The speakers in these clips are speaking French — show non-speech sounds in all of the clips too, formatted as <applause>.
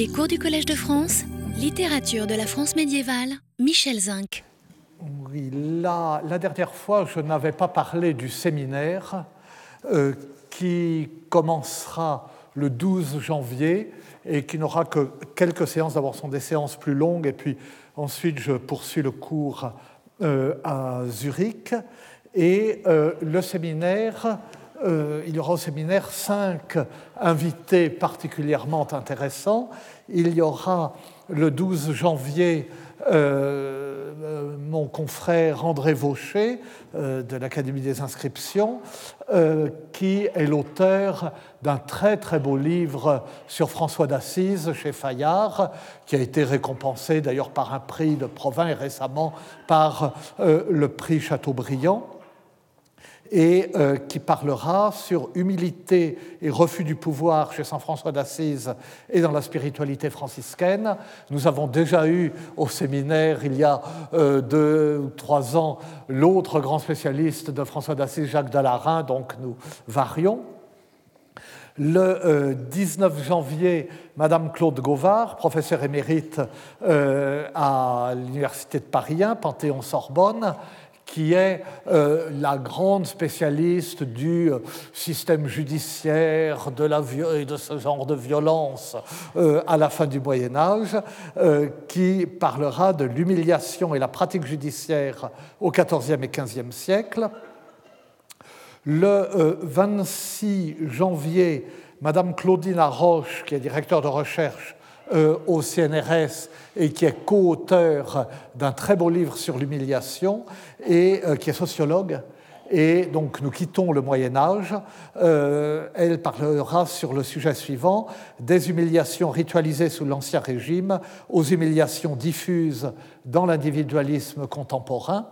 Les cours du Collège de France, littérature de la France médiévale, Michel Zinc. Oui, la, dernière fois, je n'avais pas parlé du séminaire euh, qui commencera le 12 janvier et qui n'aura que quelques séances. D'abord, sont des séances plus longues et puis ensuite, je poursuis le cours euh, à Zurich. Et euh, le séminaire euh, il y aura au séminaire cinq invités particulièrement intéressants. Il y aura le 12 janvier euh, euh, mon confrère André Vaucher de l'Académie des inscriptions, qui est l'auteur d'un très très beau livre sur François d'Assise chez Fayard, qui a été récompensé d'ailleurs par un prix de Provins et récemment par le prix Chateaubriand et euh, qui parlera sur humilité et refus du pouvoir chez Saint François d'Assise et dans la spiritualité franciscaine. Nous avons déjà eu au séminaire, il y a euh, deux ou trois ans, l'autre grand spécialiste de François d'Assise, Jacques Dallarin, donc nous varions. Le 19 euh, janvier, Madame Claude Gauvard, professeure émérite à l'Université de Paris 1, Panthéon-Sorbonne, qui est euh, la grande spécialiste du euh, système judiciaire de et de ce genre de violence euh, à la fin du Moyen Âge, qui parlera de l'humiliation et la pratique judiciaire au XIVe et XVe siècle. Le 26 janvier, Madame Claudine Roche, qui est directeur de recherche au CNRS et qui est co-auteur d'un très beau livre sur l'humiliation et euh, qui est sociologue. Et donc nous quittons le Moyen Âge. Euh, elle parlera sur le sujet suivant, des humiliations ritualisées sous l'Ancien Régime aux humiliations diffuses dans l'individualisme contemporain.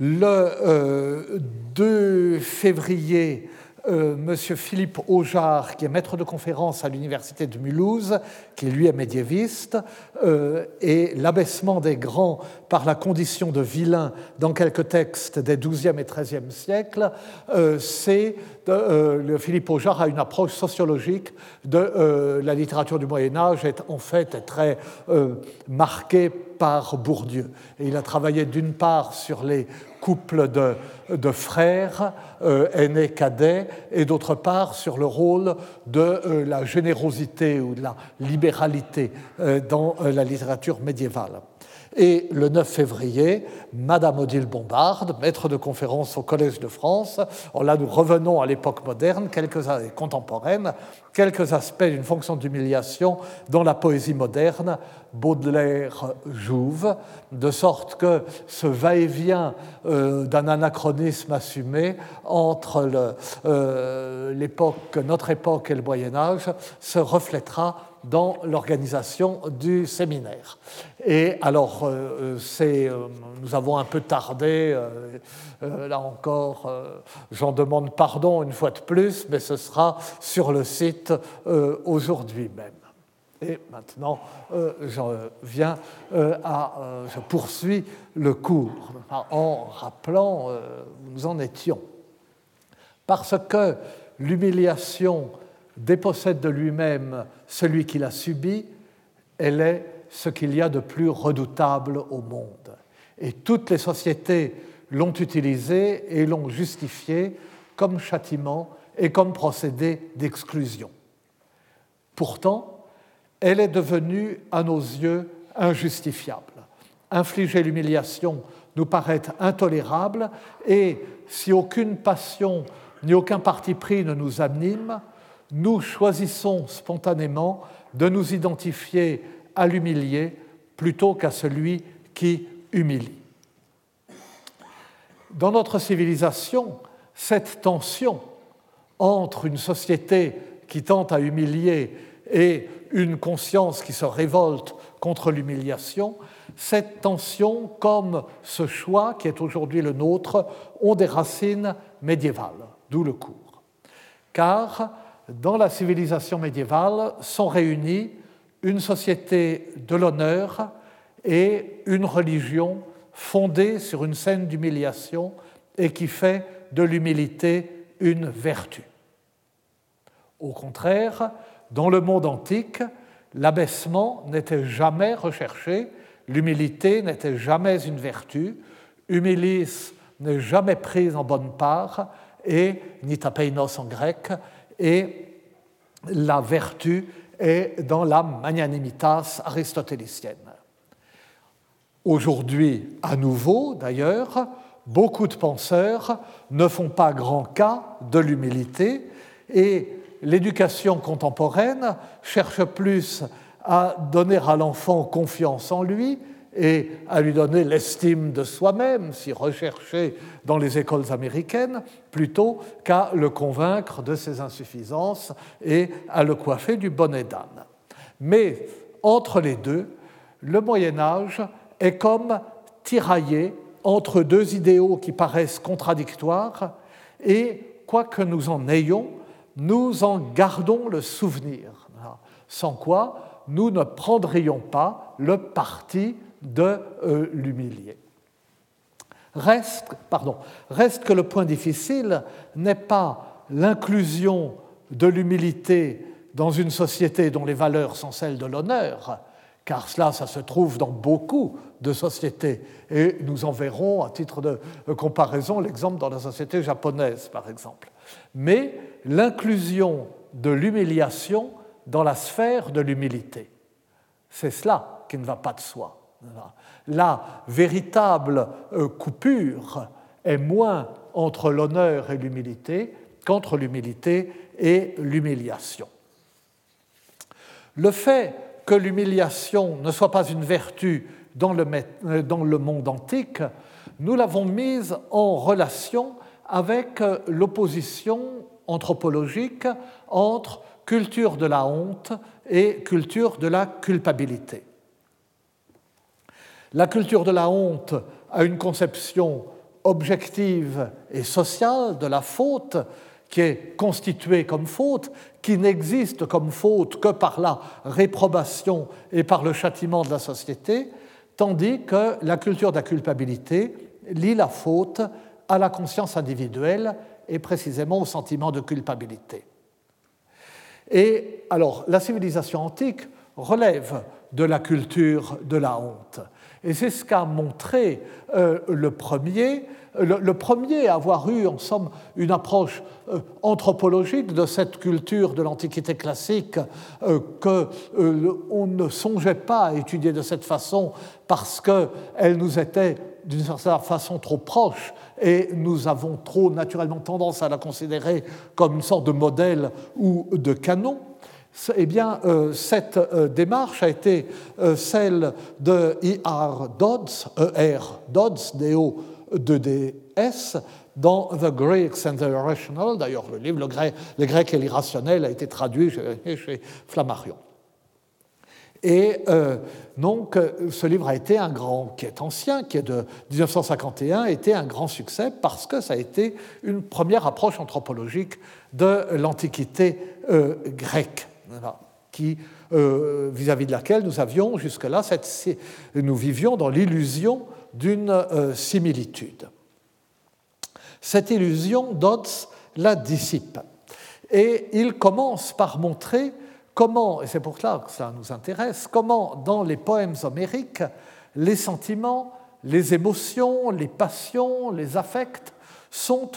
Le 2 février, euh, Monsieur Philippe Aujar, qui est maître de conférence à l'université de Mulhouse, qui lui est médiéviste, euh, et l'abaissement des grands par la condition de vilain dans quelques textes des XIIe et XIIIe siècles, euh, c'est Philippe Aujar a une approche sociologique de la littérature du Moyen Âge, est en fait très marquée par Bourdieu. Et il a travaillé d'une part sur les couples de, frères, euh, aînés cadets, et d'autre part sur le rôle de euh, la générosité ou de la libéralité euh, dans la littérature médiévale. Et le 9 février, Madame Odile Bombard, maître de conférence au Collège de France. là, nous revenons à l'époque moderne, quelques contemporaine, quelques aspects d'une fonction d'humiliation dans la poésie moderne, Baudelaire Jouve, de sorte que ce va-et-vient euh, d'un anachronisme assumé entre euh, notre époque et le Moyen Âge se reflètera dans l'organisation du séminaire. Et alors, euh, c'est, nous avons un peu tardé, là encore, j'en demande pardon une fois de plus, mais ce sera sur le site aujourd'hui même. Et maintenant, euh, je viens euh, à, euh, je poursuis le cours en rappelant où nous en étions. Parce que l'humiliation dépossède de lui-même celui qui l'a subi, elle est ce qu'il y a de plus redoutable au monde. Et toutes les sociétés l'ont utilisée et l'ont justifiée comme châtiment et comme procédé d'exclusion. Pourtant, elle est devenue, à nos yeux, injustifiable. Infliger l'humiliation nous paraît intolérable et si aucune passion ni aucun parti pris ne nous anime, nous choisissons spontanément de nous identifier à l'humilié plutôt qu'à celui qui humilie. Dans notre civilisation, cette tension entre une société qui tente à humilier et une conscience qui se révolte contre l'humiliation, cette tension, comme ce choix qui est aujourd'hui le nôtre, ont des racines médiévales, d'où le cours. Car dans la civilisation médiévale sont réunies une société de l'honneur et une religion fondée sur une scène d'humiliation et qui fait de l'humilité une vertu. Au contraire, dans le monde antique, l'abaissement n'était jamais recherché, l'humilité n'était jamais une vertu, humilis n'est jamais prise en bonne part, et nitapeinos en grec, et la vertu est dans la magnanimitas aristotélicienne. Aujourd'hui, à nouveau d'ailleurs, beaucoup de penseurs ne font pas grand cas de l'humilité et l'éducation contemporaine cherche plus à donner à l'enfant confiance en lui et à lui donner l'estime de soi-même, si recherché dans les écoles américaines, plutôt qu'à le convaincre de ses insuffisances et à le coiffer du bonnet d'âne. Mais entre les deux, le Moyen Âge est comme tiraillé entre deux idéaux qui paraissent contradictoires et, quoi que nous en ayons, nous en gardons le souvenir, sans quoi nous ne prendrions pas le parti de euh, l'humilier. Reste, pardon, reste que le point difficile n'est pas l'inclusion de l'humilité dans une société dont les valeurs sont celles de l'honneur, car cela, ça se trouve dans beaucoup de sociétés. Et nous en verrons, à titre de comparaison, l'exemple dans la société japonaise, par exemple. Mais l'inclusion de l'humiliation dans la sphère de l'humilité. C'est cela qui ne va pas de soi. La véritable euh, coupure est moins entre l'honneur et l'humilité qu'entre l'humilité et l'humiliation. Le fait que l'humiliation ne soit pas une vertu dans le, euh, monde antique, nous l'avons mise en relation avec euh, l'opposition anthropologique entre culture de la honte et culture de la culpabilité. La culture de la honte a une conception objective et sociale de la faute qui est constituée comme faute, qui n'existe comme faute que par la réprobation et par le châtiment de la société, tandis que la culture de la culpabilité lie la faute à la conscience individuelle et précisément au sentiment de culpabilité. Et alors, la civilisation antique relève de la culture de la honte. Et c'est ce qu'a montré euh, le premier, le, premier à avoir eu, en somme, une approche euh, anthropologique de cette culture de l'Antiquité classique euh, qu'on ne songeait pas à étudier de cette façon parce qu'elle nous était d'une certaine façon trop proche et nous avons trop naturellement tendance à la considérer comme une sorte de modèle ou de canon. Eh bien, euh, cette euh, démarche a été euh, celle de I.R. Dodds, E.R. Dodds, D.O. de D.S., dans The Greeks and the Irrational. D'ailleurs, le livre le grec, le grec, et l'irrationnel a été traduit chez Flammarion. Et donc, ce livre a été un grand, qui est ancien, qui est de 1951, a été un grand succès parce que ça a été une première approche anthropologique de l'Antiquité grecque qui, euh, vis-à-vis de laquelle nous avions jusque-là, nous vivions dans l'illusion d'une euh, similitude. Cette illusion, Dodds la dissipe. Et il commence par montrer comment, et c'est pour cela que ça nous intéresse, comment dans les poèmes homériques, les sentiments, les émotions, les passions, les affects sont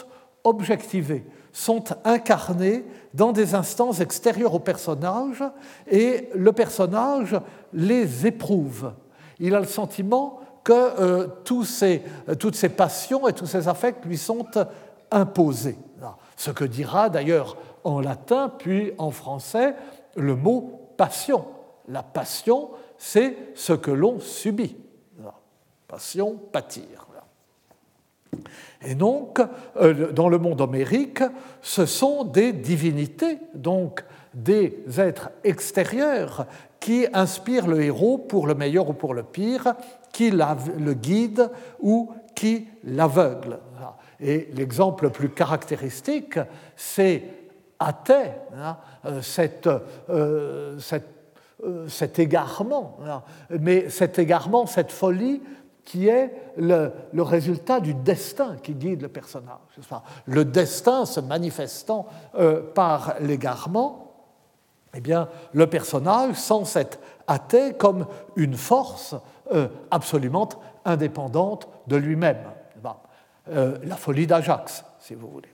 objectivés, sont incarnés dans des instances extérieures au personnage et le personnage les éprouve. Il a le sentiment que euh, ces, toutes ces passions et tous ces affects lui sont imposés. Ce que dira d'ailleurs en latin puis en français le mot passion. La passion, c'est ce que l'on subit. Passion, pâtir. Et donc, euh, dans le monde homérique, ce sont des divinités, donc des êtres extérieurs qui inspirent le héros pour le meilleur ou pour le pire, qui le guident ou qui l'aveuglent. Et l'exemple le plus caractéristique, c'est Athée, hein, euh, euh, cet égarement. Hein. Mais cet égarement, cette folie, qui est le, résultat du destin qui guide le personnage. Le destin se manifestant euh, par l'égarement. eh bien, le personnage sent cette athée comme une force euh, absolument indépendante de lui-même. Euh, la folie d'Ajax, si vous voulez.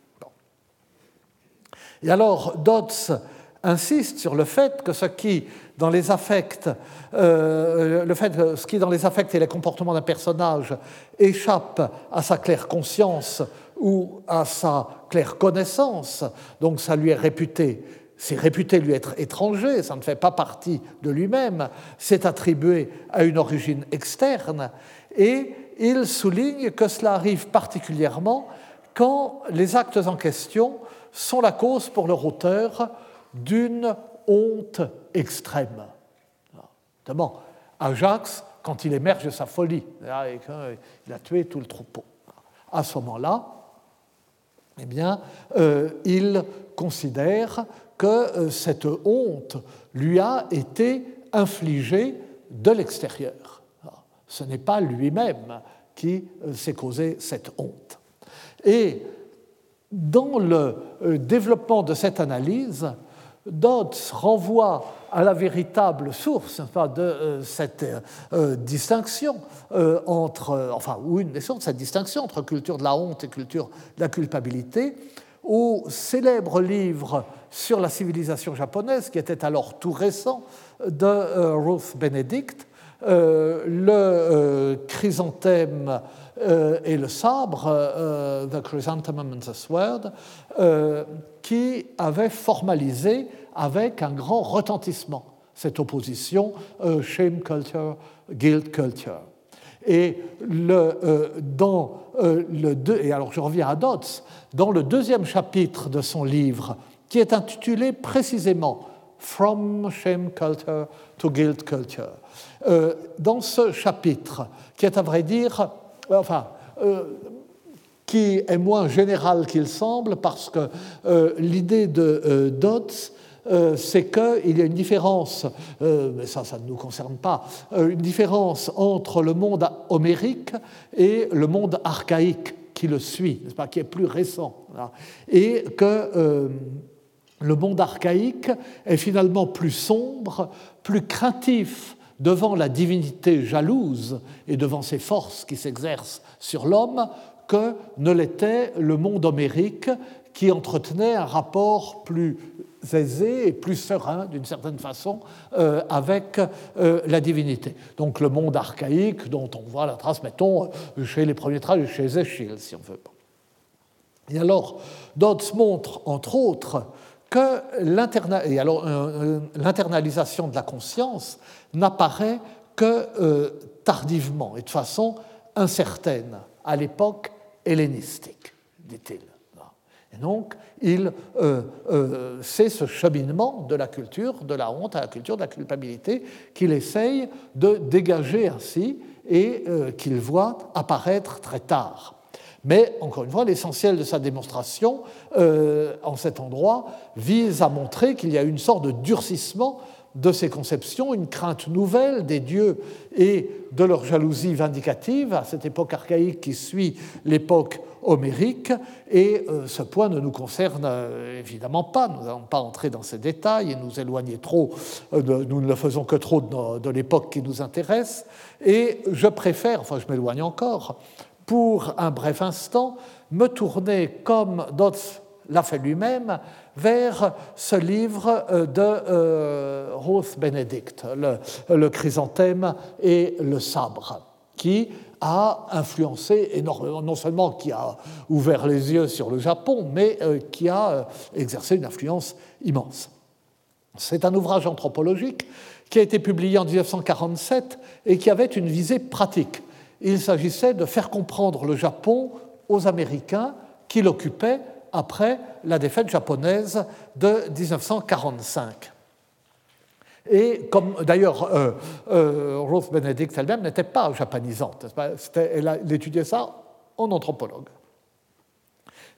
Et alors, Dodds insiste sur le fait que ce qui, dans les affects, euh, le fait ce qui, dans les affects et les comportements d'un personnage, échappe à sa claire conscience ou à sa claire connaissance, donc ça lui est réputé c'est réputé lui être étranger, ça ne fait pas partie de lui-même, c'est attribué à une origine externe, et il souligne que cela arrive particulièrement quand les actes en question sont la cause pour leur auteur d'une honte extrême. Notamment, Ajax, quand il émerge de sa folie, et il a tué tout le troupeau. À ce moment-là, eh bien, euh, il considère que euh, cette honte lui a été infligée de l'extérieur. Ce n'est pas lui-même qui euh, s'est causé cette honte. Et dans le développement de cette analyse, Dodds renvoie à la véritable source de cette distinction entre, enfin, ou une des sources de cette distinction entre culture de la honte et culture de la culpabilité, au célèbre livre sur la civilisation japonaise, qui était alors tout récent, de euh, Ruth Benedict, euh, le euh, chrysanthème et le sabre, The Chrysanthemum and the Sword, qui avait formalisé avec un grand retentissement cette opposition shame culture, guilt culture. Et dans le deux, et alors je reviens à Dodds, dans le deuxième chapitre de son livre qui est intitulé précisément From Shame Culture to Guilt Culture. Euh, dans ce chapitre, qui est à vrai dire, euh, enfin, euh, qui est moins général qu'il semble, parce que l'idée de Dodds, c'est qu'il y a une différence, mais ça, ça ne nous concerne pas, une différence entre le monde homérique et le monde archaïque qui le suit, pas, qui est plus récent, et que le monde archaïque est finalement plus sombre, plus craintif devant la divinité jalouse et devant ses forces qui s'exercent sur l'homme que ne l'était le monde homérique qui entretenait un rapport plus aisé et plus serein, d'une certaine façon, euh, avec euh, la divinité. Donc le monde archaïque dont on voit la trace, mettons, chez les premiers traces, chez Échille, si on veut. Et alors, Dodds montre, entre autres, que l'internalisation de la conscience n'apparaît que euh, tardivement et de façon incertaine à l'époque hellénistique, dit-il. Et donc, il, euh, euh, c'est ce cheminement de la culture de la honte à la culture de la culpabilité qu'il essaye de dégager ainsi et qu'il voit apparaître très tard. Mais, encore une fois, l'essentiel de sa démonstration en cet endroit vise à montrer qu'il y a une sorte de durcissement de ces conceptions, une crainte nouvelle des dieux et de leur jalousie vindicative à cette époque archaïque qui suit l'époque homérique. Et euh, ce point ne nous concerne euh, évidemment pas. Nous n'allons pas entrer dans ces détails et nous éloigner trop. nous ne le faisons que trop de, de l'époque qui nous intéresse. Et je préfère, enfin je m'éloigne encore, pour un bref instant, me tourner, comme Dodds l'a fait lui-même, vers ce livre euh, de euh, Ruth Benedict, le, chrysanthème et le sabre, qui a influencé énormément, non seulement qui a ouvert les yeux sur le Japon, mais euh, qui a exercé une influence immense. C'est un ouvrage anthropologique qui a été publié en 1947 et qui avait une visée pratique il s'agissait de faire comprendre le Japon aux Américains qui l'occupaient après la défaite japonaise de 1945. Et comme d'ailleurs euh, euh, Ruth Benedict elle-même n'était pas japonisante, elle étudiait ça en anthropologue.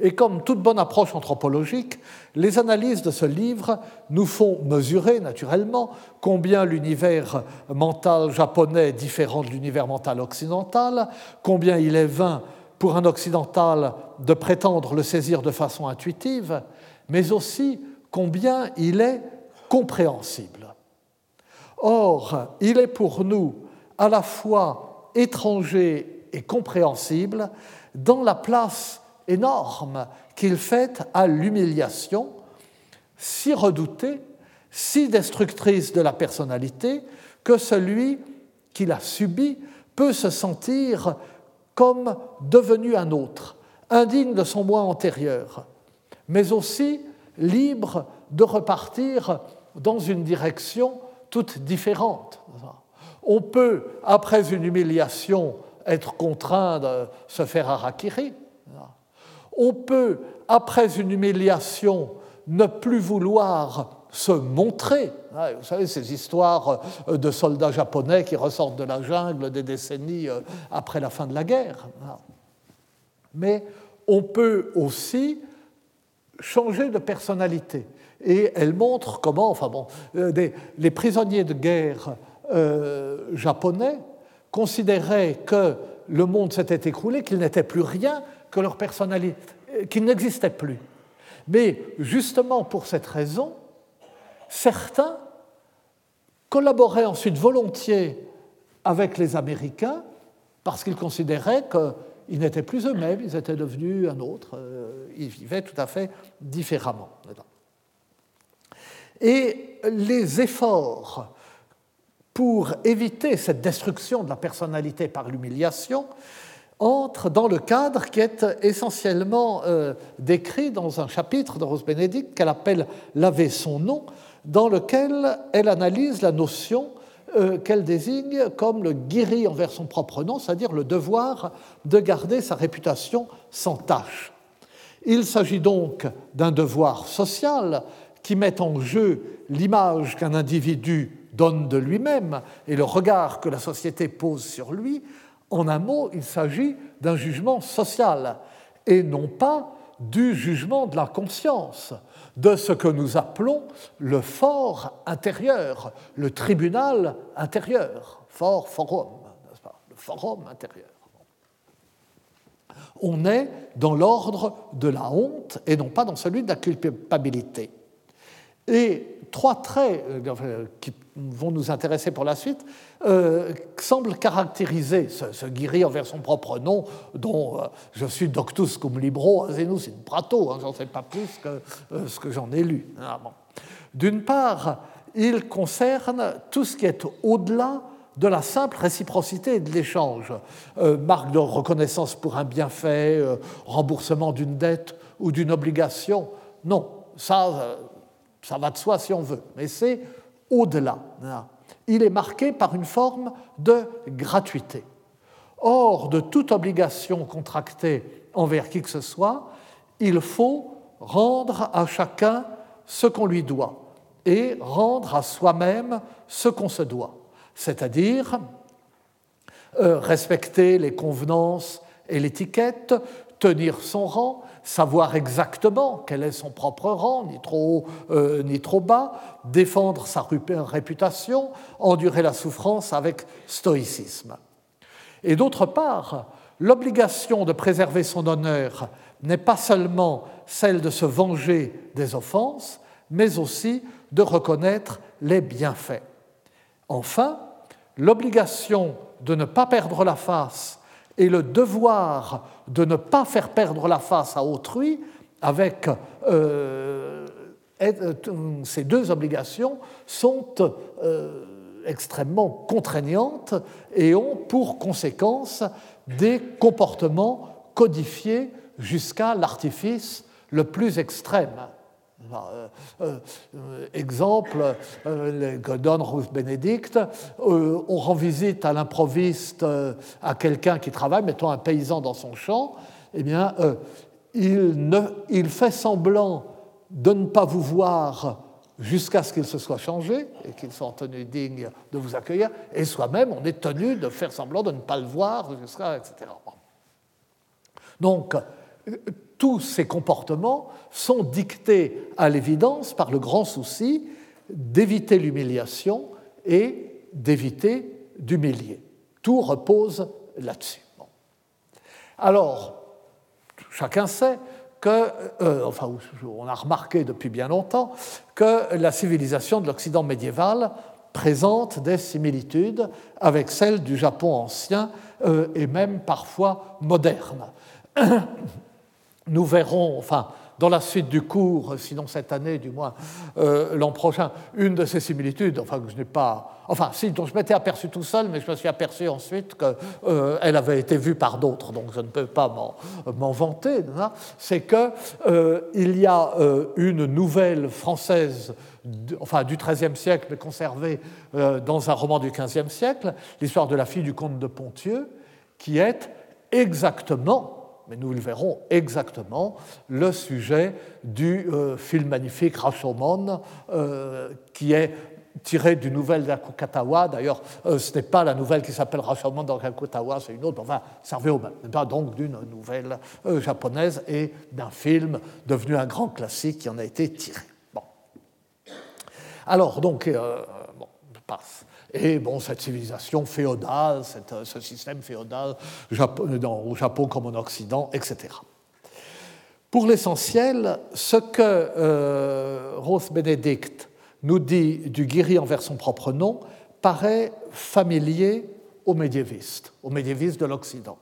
Et comme toute bonne approche anthropologique, les analyses de ce livre nous font mesurer naturellement combien l'univers mental japonais est différent de l'univers mental occidental, combien il est vain pour un occidental de prétendre le saisir de façon intuitive, mais aussi combien il est compréhensible. Or, il est pour nous à la fois étranger et compréhensible dans la place énorme qu'il fait à l'humiliation, si redoutée, si destructrice de la personnalité, que celui qui l'a subie peut se sentir comme devenu un autre, indigne de son moi antérieur, mais aussi libre de repartir dans une direction toute différente. On peut, après une humiliation, être contraint de se faire harakiri. On peut, après une humiliation, ne plus vouloir se montrer. Vous savez, ces histoires de soldats japonais qui ressortent de la jungle des décennies euh, après la fin de la guerre. Mais on peut aussi changer de personnalité. Et elle montre comment, enfin bon, euh, les prisonniers de guerre euh, japonais considéraient que le monde s'était écroulé, qu'il n'était plus rien, que leur personnalité, euh, qu'il n'existait plus. Mais justement pour cette raison, certains collaboraient ensuite volontiers avec les Américains parce qu'ils considéraient qu'ils n'étaient plus eux-mêmes, ils étaient devenus un autre, euh, ils vivaient tout à fait différemment. Et les efforts pour éviter cette destruction de la personnalité par l'humiliation entrent dans le cadre qui est essentiellement euh, décrit dans un chapitre de Rose Bénédicte qu'elle appelle Laver son nom, dans lequel elle analyse la notion euh, qu'elle désigne comme le guéri envers son propre nom, c'est-à-dire le devoir de garder sa réputation sans tâche. Il s'agit donc d'un devoir social qui met en jeu l'image qu'un individu donne de lui-même et le regard que la société pose sur lui, en un mot, il s'agit d'un jugement social et non pas du jugement de la conscience, de ce que nous appelons le fort intérieur, le tribunal intérieur, fort forum, le forum intérieur. On est dans l'ordre de la honte et non pas dans celui de la culpabilité. Et trois traits euh, qui vont nous intéresser pour la suite euh, semblent caractériser ce, ce, guéri envers son propre nom, dont euh, je suis doctus cum libro, azenus in prato, hein, j'en sais pas plus que ce que j'en ai lu. Ah, D'une part, il concerne tout ce qui est au-delà de la simple réciprocité et de l'échange. marque de reconnaissance pour un bienfait, remboursement d'une dette ou d'une obligation. Non, ça, ça va de soi si on veut, mais c'est au-delà. Il est marqué par une forme de gratuité. Or, de toute obligation contractée envers qui que ce soit, il faut rendre à chacun ce qu'on lui doit et rendre à soi-même ce qu'on se doit, c'est-à-dire euh, respecter les convenances et l'étiquette, tenir son rang, savoir exactement quel est son propre rang, ni trop haut euh, ni trop bas, défendre sa réputation, endurer la souffrance avec stoïcisme. Et d'autre part, l'obligation de préserver son honneur n'est pas seulement celle de se venger des offenses, mais aussi de reconnaître les bienfaits. Enfin, l'obligation de ne pas perdre la face et le devoir de ne pas faire perdre la face à autrui avec euh, euh, ces deux obligations sont euh, extrêmement contraignantes et ont pour conséquence des comportements codifiés jusqu'à l'artifice le plus extrême. Euh, euh, euh, exemple que donne Ruth Bénédicte, on rend visite à l'improviste, à quelqu'un qui travaille, mettons un paysan dans son champ, eh bien, il, ne, il fait semblant de ne pas vous voir jusqu'à ce qu'il se soit changé et qu'il soit en tenue digne de vous accueillir, et soi-même, on est tenu de faire semblant de ne pas le voir, jusqu'à, etc. Donc, tous ces comportements sont dictés à l'évidence par le grand souci d'éviter l'humiliation et d'éviter d'humilier. Tout repose là-dessus. Alors, chacun sait que, euh, enfin, on a remarqué depuis bien longtemps que la civilisation de l'Occident médiéval présente des similitudes avec celle du Japon ancien euh, et même parfois moderne. <clears throat> Nous verrons, enfin, dans la suite du cours, sinon cette année, du moins euh, l'an prochain, une de ces similitudes, enfin que je si, dont je m'étais aperçu tout seul, mais je me suis aperçu ensuite qu'elle euh, avait été vue par d'autres, donc je ne peux pas m'en vanter, c'est qu'il euh, y a une nouvelle française enfin du XIIIe siècle, mais conservée dans un roman du XVe siècle, l'histoire de la fille du comte de Pontieux, qui est exactement mais nous le verrons exactement, le sujet du euh, film magnifique Rashomon, euh, qui est tiré d'une nouvelle d'Akukatawa. D'ailleurs, euh, ce n'est pas la nouvelle qui s'appelle Rashomon d'Akukatawa, c'est une autre, enfin, servait au même. Donc d'une nouvelle japonaise et d'un film devenu un grand classique qui en a été tiré. Bon. Alors, donc, bon, je passe. Et bon, cette civilisation féodale, euh, ce système féodal au Japon comme en Occident, etc. Pour l'essentiel, ce que euh, Rose Benedict nous dit du guéri envers son propre nom paraît familier aux médiévistes, aux médiévistes de l'Occident.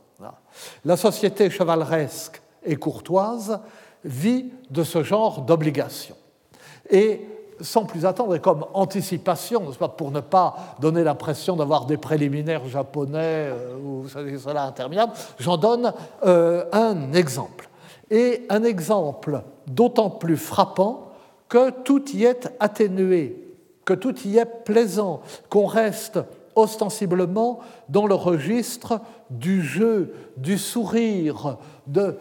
La société chevaleresque et courtoise vit de ce genre d'obligations. Et sans plus attendre et comme anticipation, pour ne pas donner l'impression d'avoir des préliminaires japonais euh, ou cela interminable, j'en donne euh, un exemple. Et un exemple d'autant plus frappant que tout y est atténué, que tout y est plaisant, qu'on reste ostensiblement dans le registre du jeu, du sourire, euh,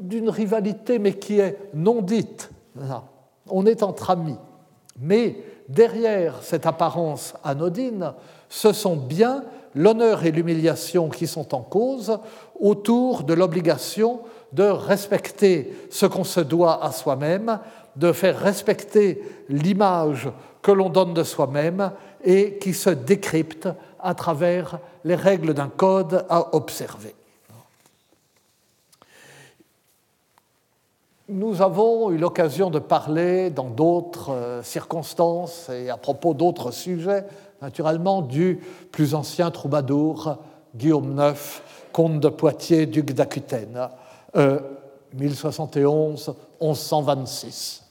d'une rivalité, mais qui est non dite. On est entre amis. Mais derrière cette apparence anodine, ce sont bien l'honneur et l'humiliation qui sont en cause autour de l'obligation de respecter ce qu'on se doit à soi-même, de faire respecter l'image que l'on donne de soi-même et qui se décrypte à travers les règles d'un code à observer. Nous avons eu l'occasion de parler dans d'autres euh, circonstances et à propos d'autres sujets, naturellement, du plus ancien troubadour Guillaume IX, comte de Poitiers, duc d'Aquitaine, 1071-1126,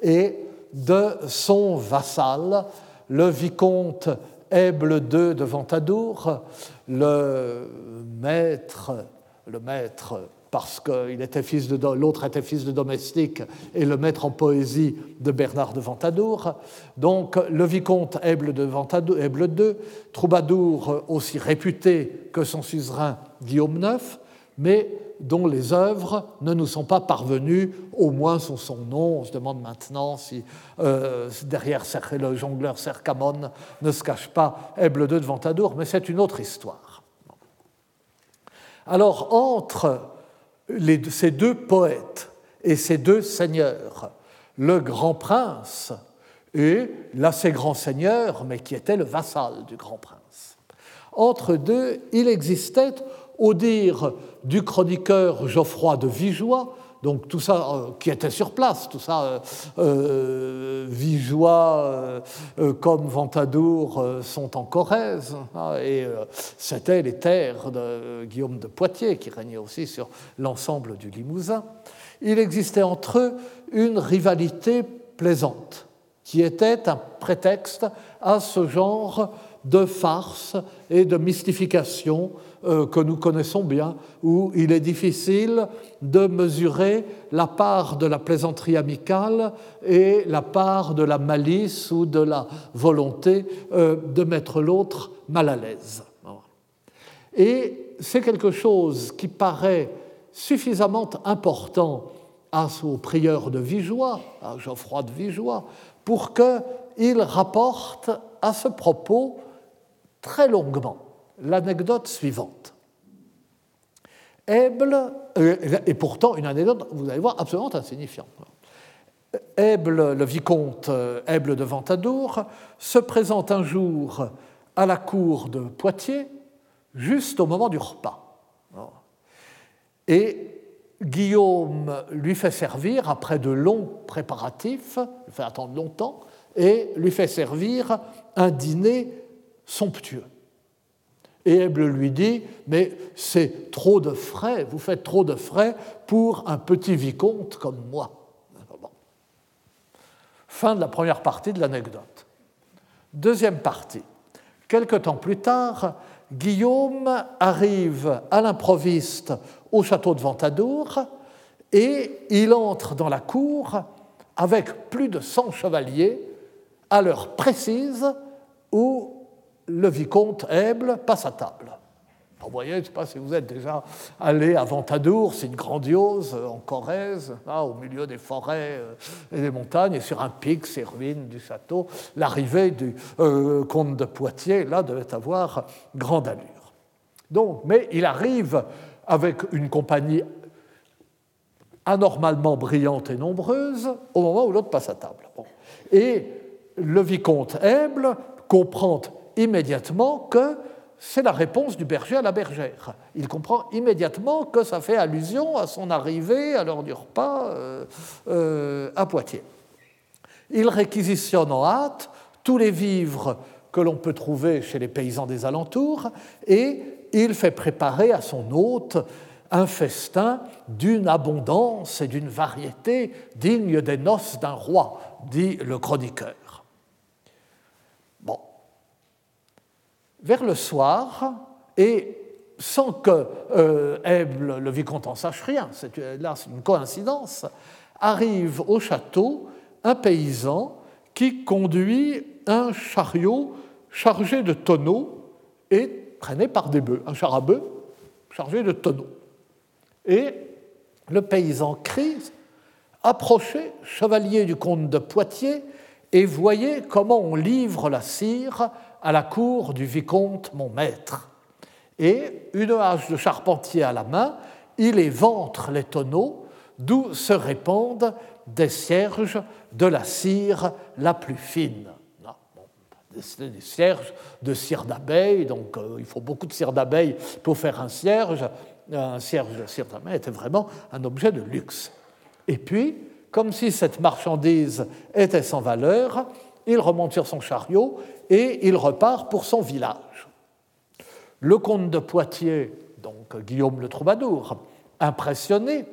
et de son vassal, le vicomte Aible II de Ventadour, le maître, le maître parce que l'autre était fils de domestique et le maître en poésie de Bernard de Ventadour. Donc le vicomte Aible de Ventadour, II, troubadour aussi réputé que son suzerain Guillaume IX, mais dont les œuvres ne nous sont pas parvenues, au moins sous son nom. On se demande maintenant si euh, derrière le jongleur Sercamon ne se cache pas Aible II de Ventadour, mais c'est une autre histoire. Alors entre ces deux poètes et ces deux seigneurs, le grand prince et l'assez grand seigneur, mais qui était le vassal du grand prince. Entre deux, il existait, au dire du chroniqueur Geoffroy de Vigeois, donc tout ça euh, qui était sur place, tout ça, euh, euh Vigeois comme Ventadour sont en Corrèze, hein, et c'était les terres de Guillaume de Poitiers qui régnait aussi sur l'ensemble du Limousin. Il existait entre eux une rivalité plaisante qui était un prétexte à ce genre de farce et de mystification que nous connaissons bien, où il est difficile de mesurer la part de la plaisanterie amicale et la part de la malice ou de la volonté euh, de mettre l'autre mal à l'aise. Et c'est quelque chose qui paraît suffisamment important aux prieurs de Vigeois, à Geoffroy de Vigeois, pour qu'il rapporte à ce propos très longuement l'anecdote suivante. Eble, euh, et pourtant une anecdote, vous allez voir, absolument insignifiante. Eble, le vicomte Eble euh, de Ventadour, se présente un jour à la cour de Poitiers, juste au moment du repas. Et Guillaume lui fait servir, après de longs préparatifs, il fait attendre longtemps, et lui fait servir un dîner somptueux. Et Eble lui dit, mais c'est trop de frais, vous faites trop de frais pour un petit vicomte comme moi. Fin de la première partie de l'anecdote. Deuxième partie. Quelque temps plus tard, Guillaume arrive à l'improviste au château de Ventadour et il entre dans la cour avec plus de 100 chevaliers à l'heure précise où le vicomte Aible passe à table. Vous voyez, je ne sais pas si vous êtes déjà allé à Ventadour, c'est une grandiose en Corrèze, là, au milieu des forêts euh, et des montagnes, et sur un pic, ces ruines du château. L'arrivée du euh, comte de Poitiers, là, devait avoir grande allure. Donc, mais il arrive avec une compagnie anormalement brillante et nombreuse au moment où l'autre passe à table. Et le vicomte Aible comprend immédiatement que c'est la réponse du berger à la bergère. Il comprend immédiatement que ça fait allusion à son arrivée à l'heure du repas euh, euh, à Poitiers. Il réquisitionne en hâte tous les vivres que l'on peut trouver chez les paysans des alentours et il fait préparer à son hôte un festin d'une abondance et d'une variété digne des noces d'un roi, dit le chroniqueur. Vers le soir, et sans que euh, le vicomte en sache rien, là c'est une coïncidence, arrive au château un paysan qui conduit un chariot chargé de tonneaux et traîné par des bœufs, un char à bœufs chargé de tonneaux. Et le paysan crie Approchez, chevalier du comte de Poitiers, et voyez comment on livre la cire à la cour du vicomte mon maître. Et, une hache de charpentier à la main, il éventre les tonneaux d'où se répandent des cierges de la cire la plus fine. des cierges de cire d'abeille, donc euh, il faut beaucoup de cire d'abeille pour faire un cierge. Un cierge de cire d'abeille était vraiment un objet de luxe. Et puis, comme si cette marchandise était sans valeur, il remonte sur son chariot et il repart pour son village. Le comte de Poitiers, donc Guillaume le Troubadour, impressionné,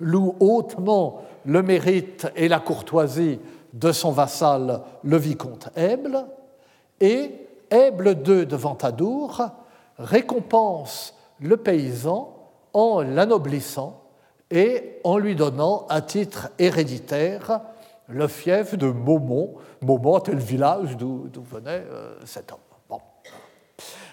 loue hautement le mérite et la courtoisie de son vassal le vicomte Aible, et Aible II de Ventadour récompense le paysan en l'anoblissant et en lui donnant à titre héréditaire le fief de Maumont. Maumont était le village d'où venait euh, cet homme.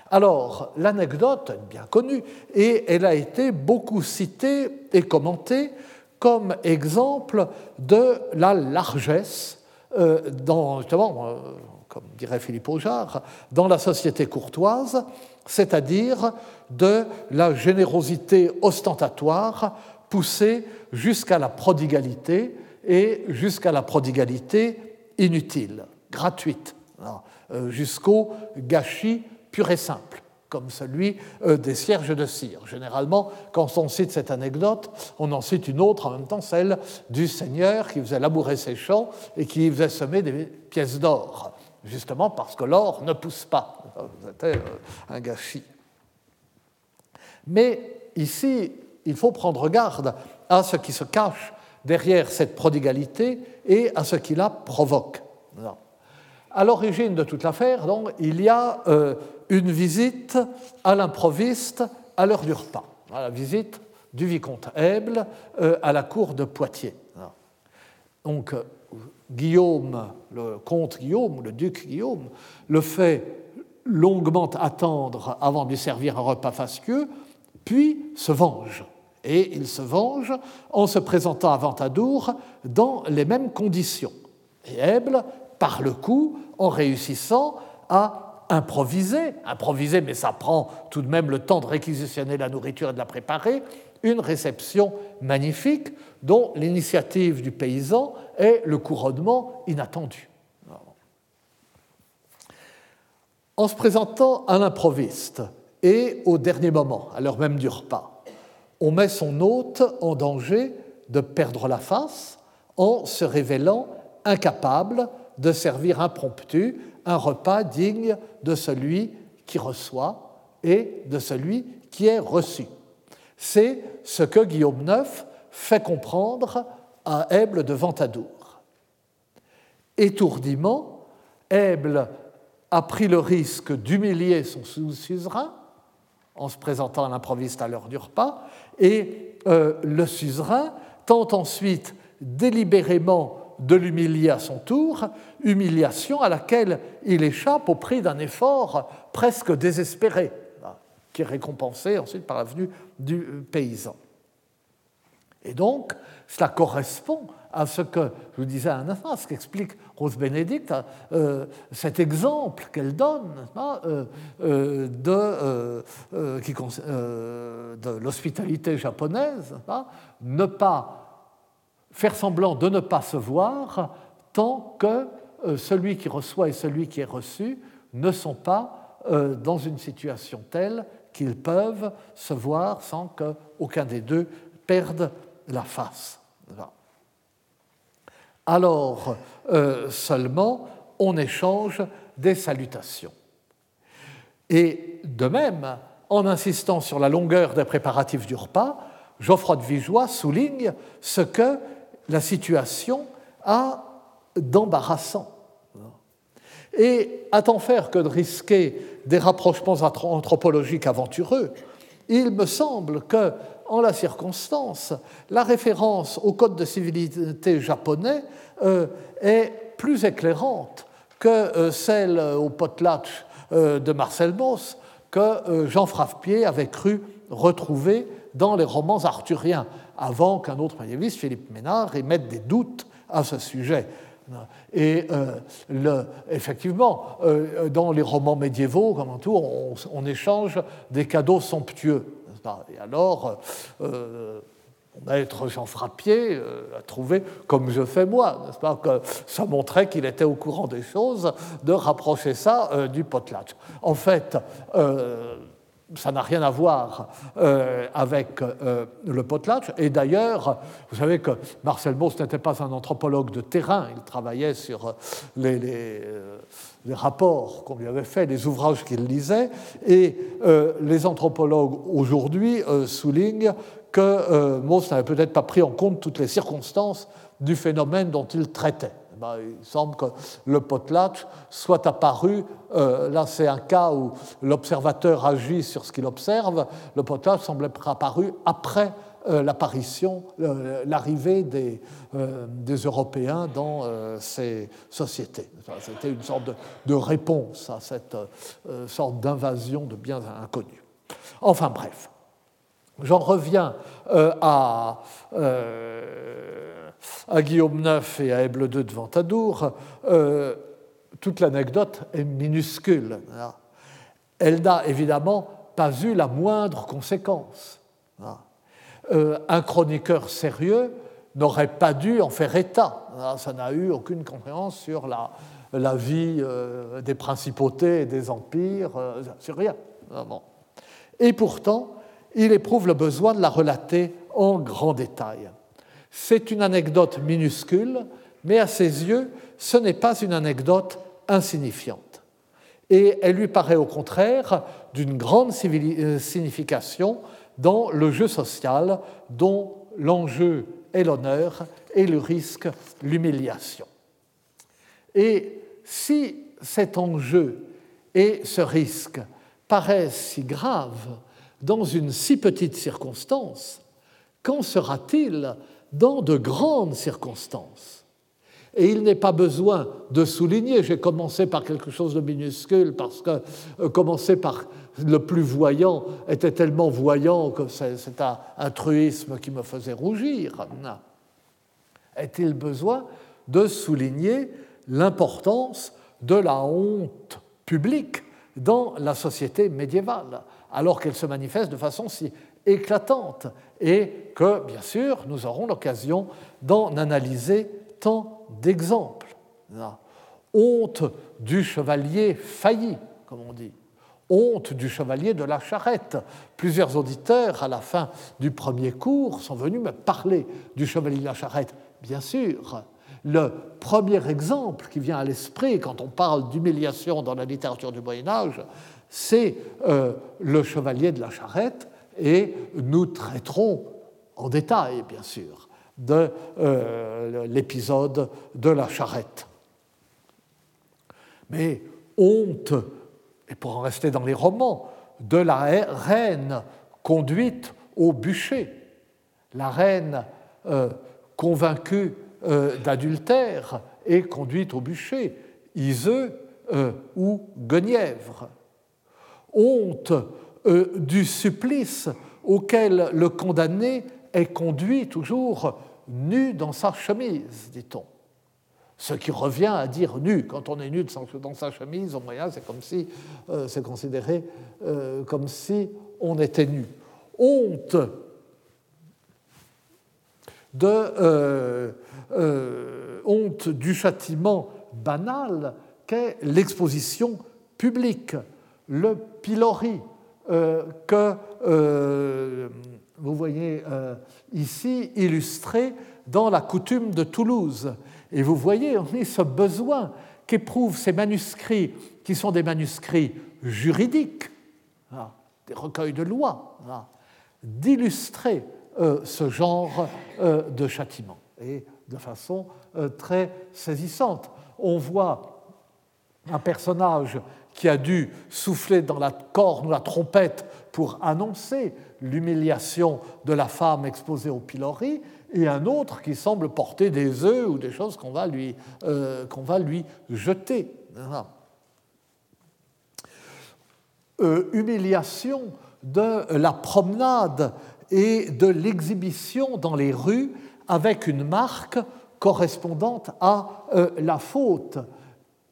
Alors, l'anecdote est bien connue et elle a été beaucoup citée et commentée comme exemple de la largesse euh, dans, justement, euh, comme dirait Philippe Augeard, dans la société courtoise, c'est-à-dire de la générosité ostentatoire poussée jusqu'à la prodigalité, et jusqu'à la prodigalité inutile, gratuite, euh, jusqu'au gâchis pur et simple, comme celui euh, des cierges de cire. Généralement, quand on cite cette anecdote, on en cite une autre en même temps, celle du Seigneur qui faisait labourer ses champs et qui faisait semer des pièces d'or, justement parce que l'or ne pousse pas. C'était euh, un gâchis. Mais ici, il faut prendre garde à ce qui se cache derrière cette prodigalité et à ce qui la provoque. À l'origine de toute l'affaire, il y a euh, une visite à l'improviste à l'heure du repas, la visite du vicomte Aible euh, à la cour de Poitiers. Donc, euh, Guillaume, le comte Guillaume, le duc Guillaume, le fait longuement attendre avant de lui servir un repas fastueux, puis se venge et il se venge en se présentant à Ventadour dans les mêmes conditions. Et Eble, par le coup, en réussissant à improviser, improviser, mais ça prend tout de même le temps de réquisitionner la nourriture et de la préparer, une réception magnifique dont l'initiative du paysan est le couronnement inattendu. En se présentant à l'improviste et au dernier moment, à l'heure même du repas, on met son hôte en danger de perdre la face en se révélant incapable de servir impromptu un repas digne de celui qui reçoit et de celui qui est reçu. C'est ce que Guillaume IX fait comprendre à Aible de Ventadour. Étourdiment, Aible a pris le risque d'humilier son suzerain en se présentant à l'improviste à l'heure du repas, et euh, le suzerain tente ensuite délibérément de l'humilier à son tour, humiliation à laquelle il échappe au prix d'un effort presque désespéré, qui est récompensé ensuite par la venue du euh, paysan. Et donc, cela correspond à ce que je vous disais à instant, ce qu'explique Rose Bénédicte, euh, cet exemple qu'elle donne euh, euh, de l'hospitalité japonaise, ne pas faire semblant de ne pas se voir tant que celui qui reçoit et celui qui est reçu ne sont pas dans une situation telle qu'ils peuvent se voir sans qu'aucun des deux perde la face. Alors euh, seulement on échange des salutations. Et de même, en insistant sur la longueur des préparatifs du repas, Geoffroy de Vigeois souligne ce que la situation a d'embarrassant. Et à tant faire que de risquer des rapprochements anthropologiques aventureux, il me semble que en la circonstance, la référence au code de civilité japonais euh, est plus éclairante que euh, celle au potlatch euh, de Marcel Mauss que Jean Frapppier avait cru retrouver dans les romans arthuriens, avant qu'un autre médiéviste, Philippe Ménard, émette des doutes à ce sujet. Et effectivement, dans les romans médiévaux, comme tout, on échange des cadeaux somptueux. Et alors, euh, maître Jean Frappier euh, a trouvé, comme je fais moi, n'est-ce pas, que ça montrait qu'il était au courant des choses, de rapprocher ça euh, du potlatch. En fait, ça n'a rien à voir avec le potlatch. Et d'ailleurs, vous savez que Marcel Mauss n'était pas un anthropologue de terrain, il travaillait sur les les rapports qu'on lui avait faits, les ouvrages qu'il lisait, et euh, les anthropologues aujourd'hui euh, soulignent que euh, Mauss n'avait peut-être pas pris en compte toutes les circonstances du phénomène dont il traitait. Eh ben, il semble que le potlatch soit apparu, là c'est un cas où l'observateur agit sur ce qu'il observe, le potlatch semble être apparu après euh, l'apparition, euh, l'arrivée des, euh, des, Européens dans ces sociétés. C'était une sorte de, réponse à cette sorte d'invasion de biens inconnus. Enfin bref, j'en reviens à, à, Guillaume IX et à Aible II de Ventadour. toute l'anecdote est minuscule. Elle n'a évidemment pas eu la moindre conséquence. Euh, un chroniqueur sérieux n'aurait pas dû en faire état. Ça n'a eu aucune conséquence sur la, vie euh, des principautés et des empires, euh, sur rien. Ah, et pourtant, il éprouve le besoin de la relater en grand détail. C'est une anecdote minuscule, mais à ses yeux, ce n'est pas une anecdote insignifiante. Et elle lui paraît au contraire d'une grande signification dans le jeu social dont l'enjeu est l'honneur et le risque l'humiliation. Et si cet enjeu et ce risque paraissent si graves dans une si petite circonstance, qu'en sera-t-il dans de grandes circonstances Et il n'est pas besoin de souligner, j'ai commencé par quelque chose de minuscule, parce que euh, commencer par le plus voyant était tellement voyant que c'est un, truisme qui me faisait rougir. Est-il besoin de souligner l'importance de la honte publique dans la société médiévale, alors qu'elle se manifeste de façon si éclatante et que, bien sûr, nous aurons l'occasion d'en analyser tant d'exemples. Honte du chevalier failli, comme on dit Honte du chevalier de la charrette. Plusieurs auditeurs, à la fin du premier cours, sont venus me parler du chevalier de la charrette. Bien sûr, le premier exemple qui vient à l'esprit quand on parle d'humiliation dans la littérature du Moyen Âge, c'est euh, le chevalier de la charrette, et nous traiterons en détail, bien sûr, de euh, l'épisode de la charrette. Mais honte, et pour en rester dans les romans, de la reine conduite au bûcher, la reine euh, convaincue euh, d'adultère et conduite au bûcher, Iseux ou Guenièvre. Honte du supplice auquel le condamné est conduit toujours nu dans sa chemise, dit-on. Ce qui revient à dire nu. Quand on est nu dans sa chemise, au moyen, c'est comme si euh, c'est considéré euh, comme si on était nu. Honte de euh, honte du châtiment banal qu'est l'exposition publique, le pilori que vous voyez euh, ici illustré dans la coutume de Toulouse. Et vous voyez, ce besoin qu'éprouvent ces manuscrits, qui sont des manuscrits juridiques, hein, des recueils de lois, hein, d'illustrer euh, ce genre euh, de châtiment, et de façon très saisissante. On voit un personnage qui a dû souffler dans la corne ou la trompette pour annoncer l'humiliation de la femme exposée au pilori, et un autre qui semble porter des œufs ou des choses qu'on va, lui, euh, va lui jeter. Euh, humiliation de la promenade et de l'exhibition dans les rues avec une marque correspondante à euh, la faute.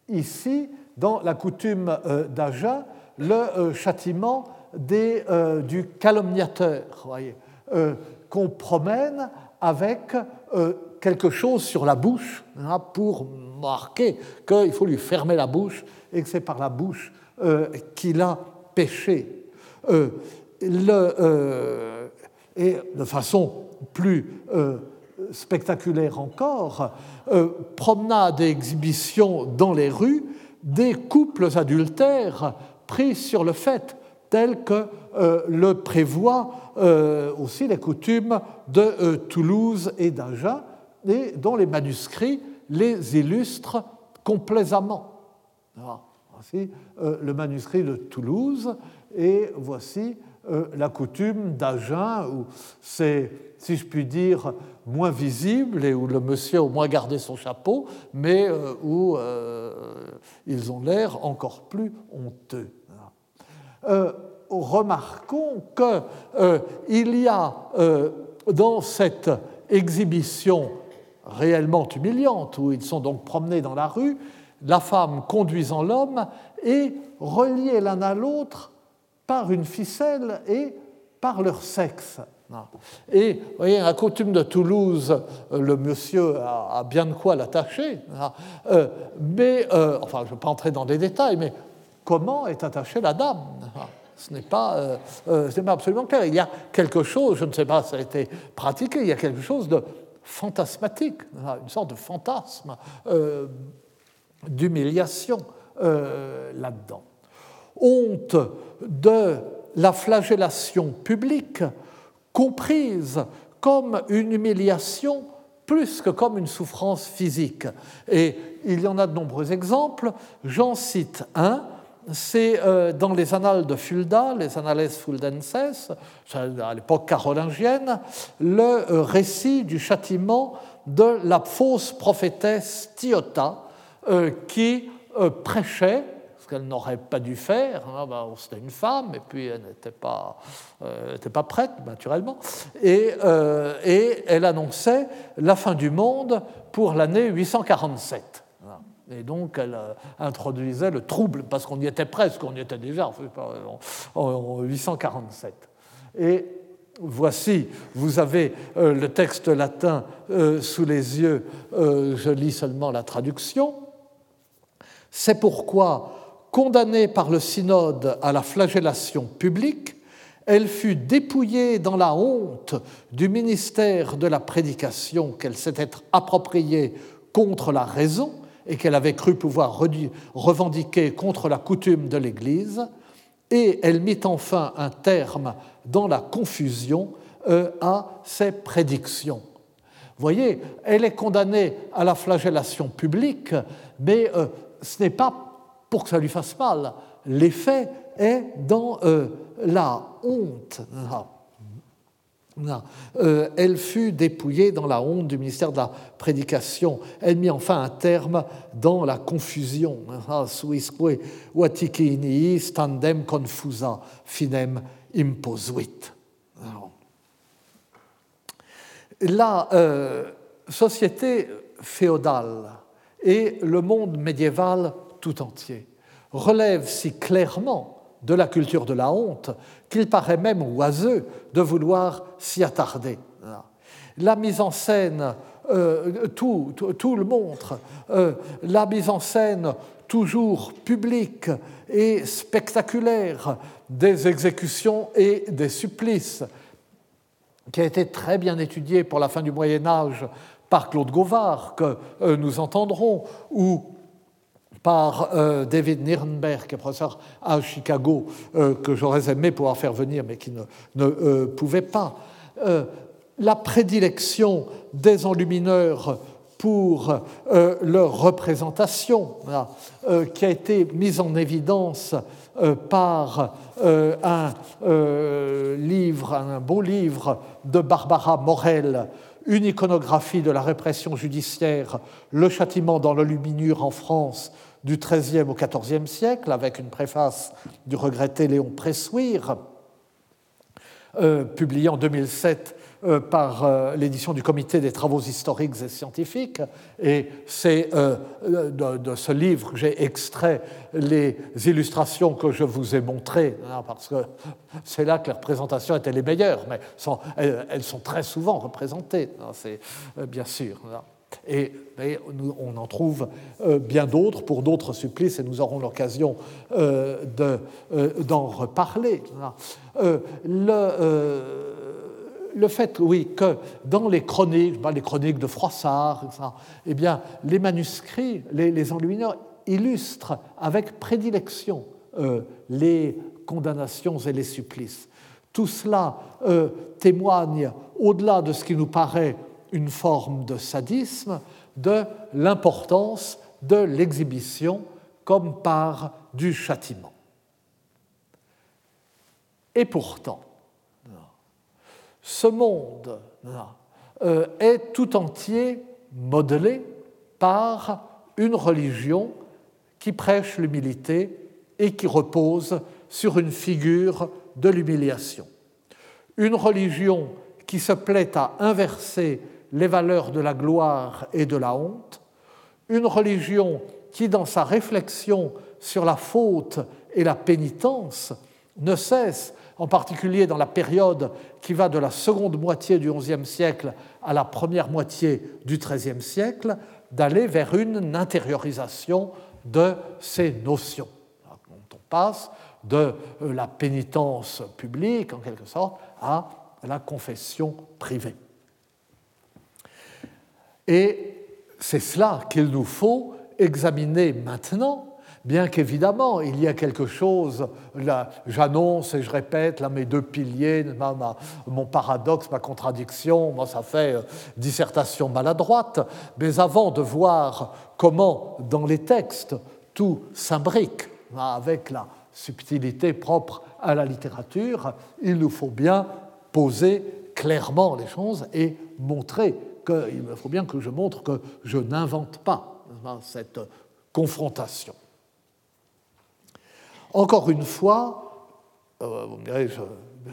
Ici, dans la coutume d'Agen, le châtiment euh, du calomniateur, euh, qu'on promène avec euh, quelque chose sur la bouche hein, pour marquer qu'il faut lui fermer la bouche et que c'est par la bouche qu'il a péché. Et de façon plus spectaculaire encore, promenade et exhibition dans les rues des couples adultères pris sur le fait tel que euh, le prévoient euh, aussi les coutumes de euh, Toulouse et d'Agen, et dont les manuscrits les illustrent complaisamment. voici le manuscrit de Toulouse, et voici la coutume d'Agen, où c'est, si je puis dire, moins visible et où le monsieur au moins gardé son chapeau, mais où ils ont l'air encore plus honteux. Euh, remarquons qu'il euh, y a euh, dans cette exhibition réellement humiliante, où ils sont donc promenés dans la rue, la femme conduisant l'homme et reliés l'un à l'autre par une ficelle et par leur sexe. Et vous voyez, à la coutume de Toulouse, le monsieur a, bien de quoi l'attacher. mais, enfin, je ne vais pas entrer dans des détails, mais comment est attachée la dame. Ce n'est pas, euh, euh, pas, absolument clair. Il y a quelque chose, je ne sais pas si ça a été pratiqué, il y a quelque chose de fantasmatique, une sorte de fantasme euh, d'humiliation là-dedans. Honte de la flagellation publique comprise comme une humiliation plus que comme une souffrance physique. Et il y en a de nombreux exemples. J'en cite un c'est euh, dans les annales de Fulda, les Annales Fuldenses, à l'époque carolingienne, le euh, récit du châtiment de la fausse prophétesse Tiota, euh, qui prêchait, qu'elle n'aurait pas dû faire, hein, bah, c'était une femme, et puis elle n'était pas, pas, prête, naturellement, et, et elle annonçait la fin du monde pour l'année 847. Et donc, elle euh, introduisait le trouble, parce qu'on y était presque, on y était déjà en 847. Et voici, vous avez euh, le texte latin euh, sous les yeux, je lis seulement la traduction. C'est pourquoi, condamnée par le synode à la flagellation publique, elle fut dépouillée dans la honte du ministère de la prédication qu'elle s'était appropriée contre la raison et qu'elle avait cru pouvoir revendiquer contre la coutume de l'Église, et elle mit enfin un terme dans la confusion euh, à ses prédictions. Vous voyez, elle est condamnée à la flagellation publique, mais euh, ce n'est pas pour que ça lui fasse mal. L'effet est dans euh, la honte. Euh, elle fut dépouillée dans la honte du ministère de la prédication. Elle mit enfin un terme dans la confusion. Suisque vaticini standem confusa finem imposuit. La euh, société féodale et le monde médiéval tout entier relèvent si clairement de la culture de la honte qu'il paraît même oiseux de vouloir s'y attarder. La mise en scène, euh, tout, le montre, euh, la mise en scène toujours publique et spectaculaire des exécutions et des supplices, qui a été très bien étudiée pour la fin du Moyen Âge par Claude Gauvard, que euh, nous entendrons, ou par euh, David Nirenberg, professeur à Chicago, euh, que j'aurais aimé pouvoir faire venir, mais qui ne, ne euh, pouvait pas. la prédilection des enlumineurs pour leur représentation, qui a été mise en évidence par un livre, un beau livre de Barbara Morel, une iconographie de la répression judiciaire, le châtiment dans l'enluminure en France du XIIIe au XIVe siècle, avec une préface du regretté Léon Pressuire, euh, publiée en 2007 euh, par euh, l'édition du Comité des travaux historiques et scientifiques. Et c'est de, ce livre que j'ai extrait les illustrations que je vous ai montrées, hein, parce que c'est là que les représentations étaient les meilleures, mais elles, sont très souvent représentées, hein, c'est bien sûr. Hein. Et, on en trouve euh, bien d'autres pour d'autres supplices et nous aurons l'occasion euh, euh, d'en reparler. Le, fait, oui, que dans les chroniques, les chroniques de Froissart, eh bien, les manuscrits, les, les enlumineurs illustrent avec prédilection les condamnations et les supplices. Tout cela témoigne, au-delà de ce qui nous paraît une forme de sadisme, de l'importance de l'exhibition comme part du châtiment. Et pourtant, ce monde euh, est tout entier modelé par une religion qui prêche l'humilité et qui repose sur une figure de l'humiliation. Une religion qui se plaît à inverser les valeurs de la gloire et de la honte, une religion qui, dans sa réflexion sur la faute et la pénitence, ne cesse, en particulier dans la période qui va de la seconde moitié du XIe siècle à la première moitié du XIIIe siècle, d'aller vers une intériorisation de ces notions. On passe de la pénitence publique, en quelque sorte, à la confession privée. Et c'est cela qu'il nous faut examiner maintenant, bien qu'évidemment il y a quelque chose, j'annonce et je répète, mes deux piliers, mon paradoxe, ma contradiction, moi ça fait euh, dissertation maladroite, mais avant de voir comment dans les textes tout s'imbrique avec la subtilité propre à la littérature, il nous faut bien poser clairement les choses et montrer il faut bien que je montre que je n'invente pas cette confrontation. Encore une fois, euh, vous me direz,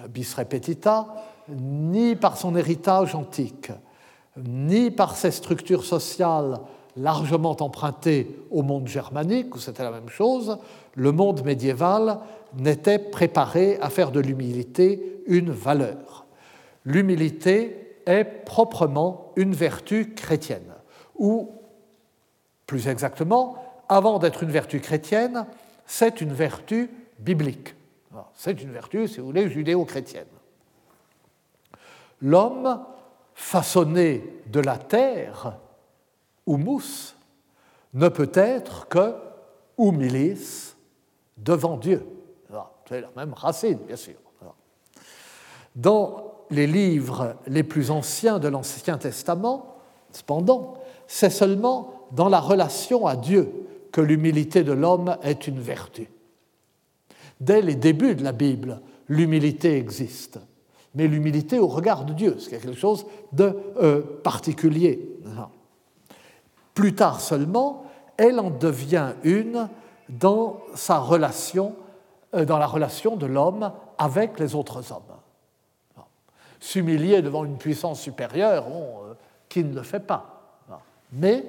bis repetita, ni par son héritage antique, ni par ses structures sociales largement empruntées au monde germanique, où c'était la même chose, le monde médiéval n'était préparé à faire de l'humilité une valeur. L'humilité est proprement une vertu chrétienne, ou plus exactement, avant d'être une vertu chrétienne, c'est une vertu biblique. C'est une vertu, si vous voulez, judéo-chrétienne. L'homme façonné de la terre, humus, ne peut être que humilis devant Dieu. C'est la même racine, bien sûr. Dans les livres les plus anciens de l'Ancien Testament, cependant, c'est seulement dans la relation à Dieu que l'humilité de l'homme est une vertu. Dès les débuts de la Bible, l'humilité existe, mais l'humilité au regard de Dieu, c'est quelque chose de euh, particulier. Plus tard seulement, elle en devient une dans sa relation, euh, dans la relation de l'homme avec les autres hommes s'humilier devant une puissance supérieure, euh, qui ne le fait pas. Mais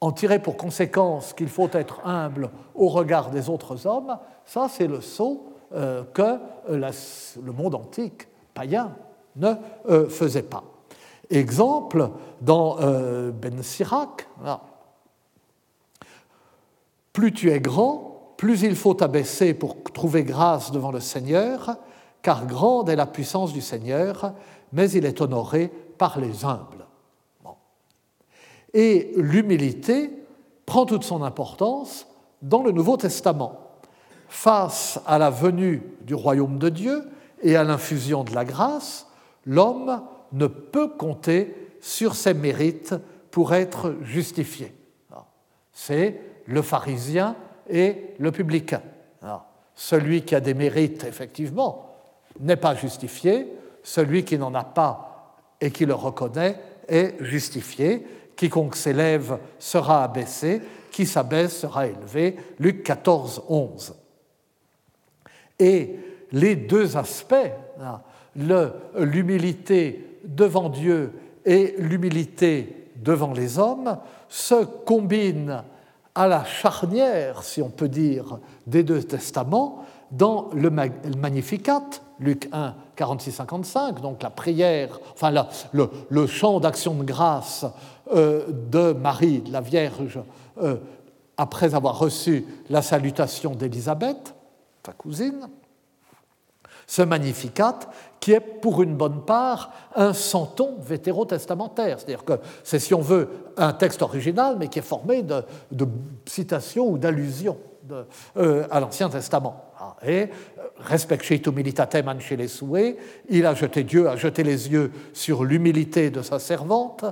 en tirer pour conséquence qu'il faut être humble au regard des autres hommes, ça c'est le saut euh, que euh, le monde antique païen ne faisait pas. Exemple, dans Ben Sirac, plus tu es grand, plus il faut t'abaisser pour trouver grâce devant le Seigneur, car grande est la puissance du Seigneur, mais il est honoré par les humbles. Et l'humilité prend toute son importance dans le Nouveau Testament. Face à la venue du royaume de Dieu et à l'infusion de la grâce, l'homme ne peut compter sur ses mérites pour être justifié. C'est le pharisien et le publicain. Celui qui a des mérites, effectivement, n'est pas justifié, celui qui n'en a pas et qui le reconnaît est justifié. Quiconque s'élève sera abaissé, qui s'abaisse sera élevé. Luc 14, 11. Et les deux aspects, hein, l'humilité devant Dieu et l'humilité devant les hommes, se combinent à la charnière, si on peut dire, des deux testaments dans le Magnificat, Luc 1, 46-55, donc la prière, enfin le, chant d'action de grâce euh, de Marie, la Vierge, euh, après avoir reçu la salutation d'Élisabeth, sa cousine, ce Magnificat qui est pour une bonne part un santon vétérotestamentaire. C'est-à-dire que c'est, si on veut, un texte original, mais qui est formé de, citations ou d'allusions euh, à l'Ancien Testament. Ah, et humilitatem les souhaits, il a jeté Dieu, a jeté les yeux sur l'humilité de sa servante,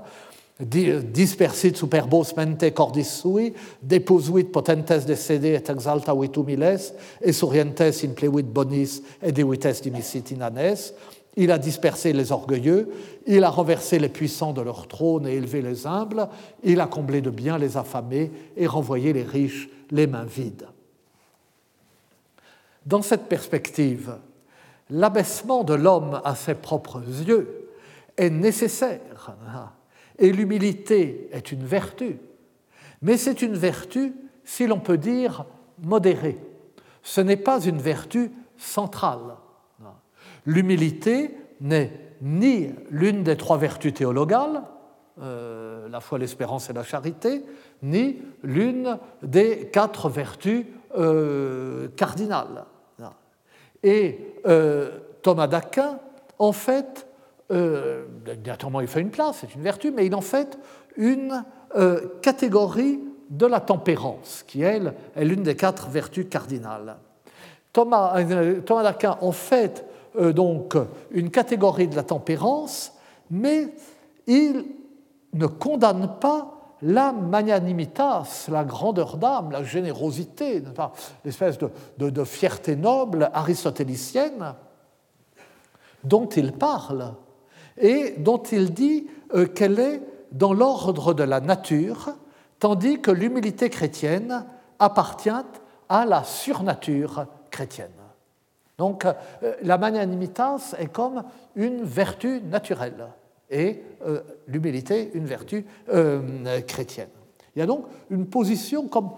dispersit superbos mente cordis sui, deposuit potentes de sede et exaltavit humiles, et sorientes in plevit bonis et devites dimisit in anes. Il a dispersé les orgueilleux, il a renversé les puissants de leur trône et élevé les humbles, il a comblé de biens les affamés et renvoyé les riches les mains vides. Dans cette perspective, l'abaissement de l'homme à ses propres yeux est nécessaire et l'humilité est une vertu, mais c'est une vertu, si l'on peut dire, modérée. Ce n'est pas une vertu centrale. L'humilité n'est ni l'une des trois vertus théologales, euh, la foi, l'espérance et la charité, ni l'une des quatre vertus euh, cardinales. Et euh, Thomas d'Aquin, en fait, euh, naturellement il fait une place, c'est une vertu, mais il en fait une euh, catégorie de la tempérance, qui elle est l'une des quatre vertus cardinales. Thomas, Thomas d'Aquin en fait donc une catégorie de la tempérance, mais il ne condamne pas la magnanimitas, la grandeur d'âme, la générosité, l'espèce de, fierté noble aristotélicienne dont il parle et dont il dit euh, qu'elle est dans l'ordre de la nature, tandis que l'humilité chrétienne appartient à la surnature chrétienne. Donc euh, la magnanimitas est comme une vertu naturelle et euh, l'humilité une vertu euh, chrétienne. Il y a donc une position comme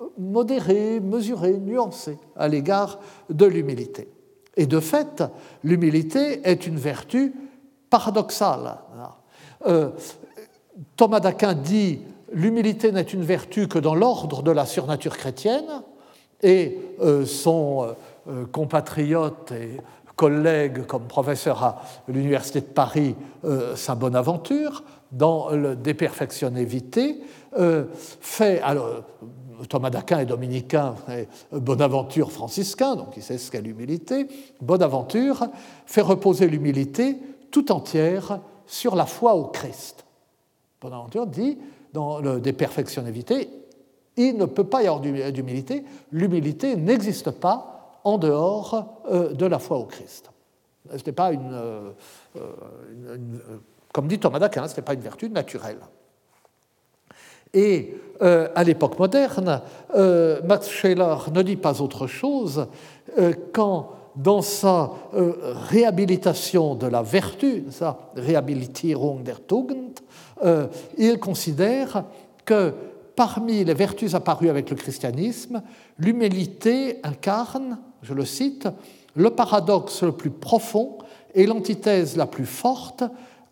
euh, modérée, mesurée, nuancée à l'égard de l'humilité. Et de fait, l'humilité est une vertu paradoxale. Thomas d'Aquin dit l'humilité n'est une vertu que dans l'ordre de la surnature chrétienne, Et son compatriote et collègue comme professeur à l'Université de Paris, Saint Bonaventure, dans le Déperfectionnevité, fait, alors, Thomas d'Aquin est dominicain, Bonaventure franciscain, donc il sait ce qu'est l'humilité. Bonaventure fait reposer l'humilité tout entière sur la foi au Christ. Bonaventure dit, dans le Déperfectionnevité, il ne peut pas y avoir d'humilité, l'humilité n'existe pas en dehors euh, de la foi au Christ. Pas une, euh, une, comme dit Thomas d'Aquin, ce n'est pas une vertu naturelle. Et euh, à l'époque moderne, euh, Max Scheler ne dit pas autre chose euh, quand, dans sa réhabilitation de la vertu, sa Rehabilitierung der Tugend, il considère que parmi les vertus apparues avec le christianisme, l'humilité incarne, je le cite, le paradoxe le plus profond et l'antithèse la plus forte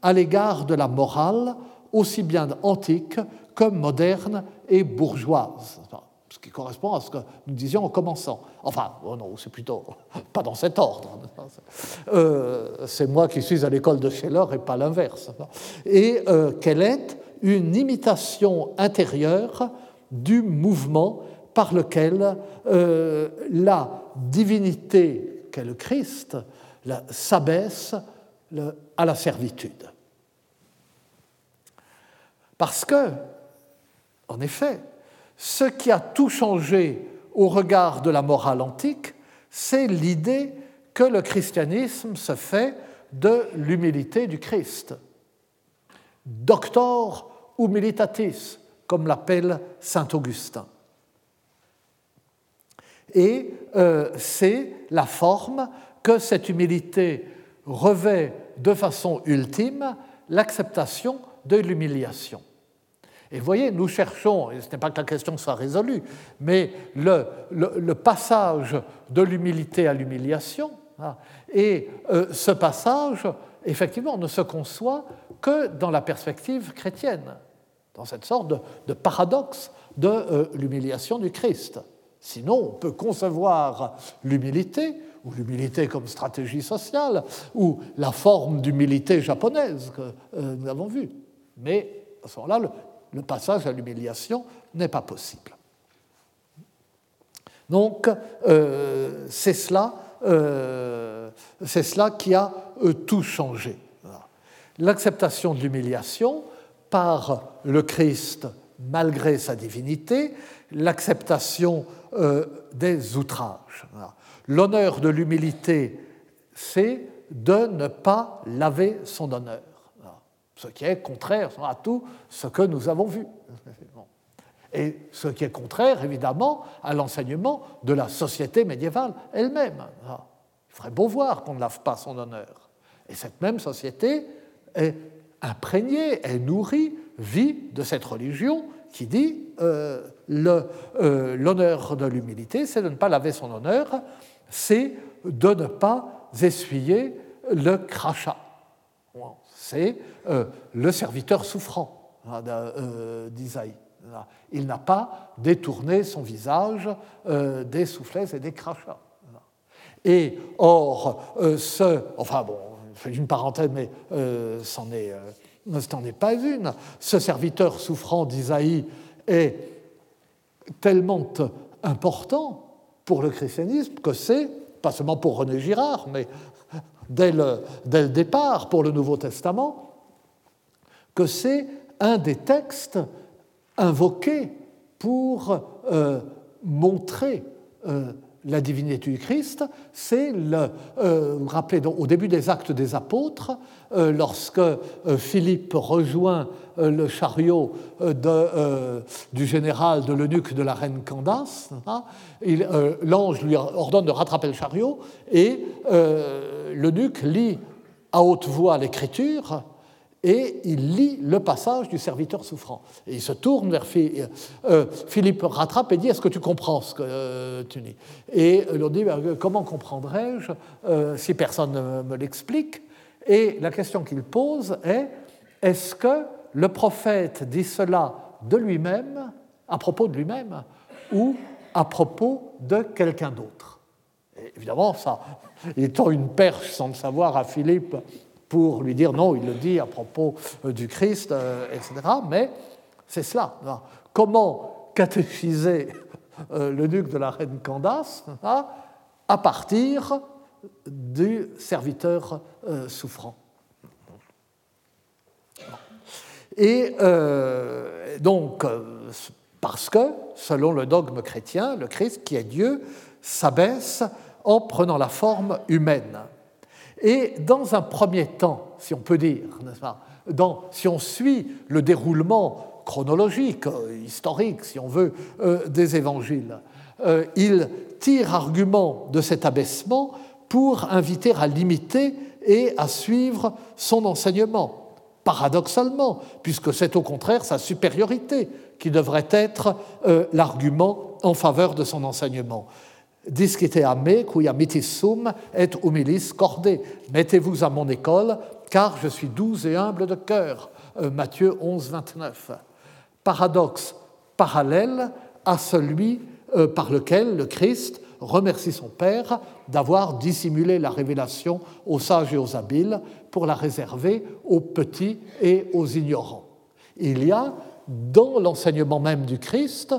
à l'égard de la morale, aussi bien antique comme moderne et bourgeoise, ce qui correspond à ce que nous disions en commençant. Enfin, oh non, c'est plutôt <laughs> pas dans cet ordre. Euh, c'est moi qui suis à l'école de Scheller et pas l'inverse. Et euh, qu'elle est une imitation intérieure du mouvement par lequel euh, la divinité qu'est le Christ s'abaisse à la servitude. Parce que en effet, ce qui a tout changé au regard de la morale antique, c'est l'idée que le christianisme se fait de l'humilité du Christ. Doctor humilitatis, comme l'appelle saint Augustin. Et euh, c'est la forme que cette humilité revêt de façon ultime l'acceptation de l'humiliation. Et voyez, nous cherchons, et ce n'est pas que la question soit résolue, mais le, le, passage de l'humilité à l'humiliation, hein, et euh, ce passage, effectivement, ne se conçoit que dans la perspective chrétienne, dans cette sorte de, paradoxe de euh, l'humiliation du Christ. Sinon, on peut concevoir l'humilité, ou l'humilité comme stratégie sociale, ou la forme d'humilité japonaise que euh, nous avons vue. Mais à ce moment-là, le passage à l'humiliation n'est pas possible. Donc, euh, c'est cela, euh, qui a euh, tout changé. L'acceptation de l'humiliation par le Christ malgré sa divinité, l'acceptation des outrages. L'honneur de l'humilité, c'est de ne pas laver son honneur ce qui est contraire à tout ce que nous avons vu. <laughs> Et ce qui est contraire, évidemment, à l'enseignement de la société médiévale elle-même. Il ferait beau voir qu'on ne lave pas son honneur. Et cette même société est imprégnée, est nourrie, vit de cette religion qui dit euh, euh, l'honneur de l'humilité, c'est de ne pas laver son honneur, c'est de ne pas essuyer le crachat c'est euh, le serviteur souffrant hein, d'Isaïe. Il n'a pas détourné son visage des soufflets et des crachats. Et or, ce. Enfin bon, une parenthèse, mais ce n'en est, pas une. Ce serviteur souffrant d'Isaïe est tellement important pour le christianisme que c'est, pas seulement pour René Girard, mais dès le, départ pour le Nouveau Testament que c'est un des textes invoqués pour euh, montrer euh, la divinité du Christ, c'est le, euh, rappelez, au début des actes des apôtres, euh, lorsque euh, Philippe rejoint le chariot du général de l'eunuque de la reine Candace, hein, l'ange lui ordonne de rattraper le chariot et l'eunuque lit à haute voix l'écriture et il lit le passage du serviteur souffrant. Et il se tourne vers Philippe, euh, Philippe rattrape et dit Est-ce que tu comprends ce que euh, tu lis? Et il dit ben, Comment comprendrais-je euh, si personne ne me l'explique? Et la question qu'il pose est Est-ce que le prophète dit cela de lui-même, à propos de lui-même, ou à propos de quelqu'un d'autre? Évidemment, ça <laughs> étant une perche sans le savoir à Philippe pour lui dire non, il le dit à propos euh, du Christ, euh, etc. Mais c'est cela. Comment catéchiser euh, le duc de la reine Candace à partir du serviteur souffrant Et donc, parce que, selon le dogme chrétien, le Christ, qui est Dieu, s'abaisse en prenant la forme humaine. Et dans un premier temps, si on peut dire, si on suit le déroulement chronologique, euh, historique, si on veut, euh, des évangiles, euh, il tire argument de cet abaissement pour inviter à l'imiter et à suivre son enseignement. Paradoxalement, puisque c'est au contraire sa supériorité qui devrait être l'argument en faveur de son enseignement. Discite a me, qui sum et humilis corde. Mettez-vous à mon école, car je suis doux et humble de cœur. Euh, Matthieu 11, 29. Paradoxe parallèle à celui euh, par lequel le Christ remercie son Père d'avoir dissimulé la révélation aux sages et aux habiles pour la réserver aux petits et aux ignorants. Il y a dans l'enseignement même du Christ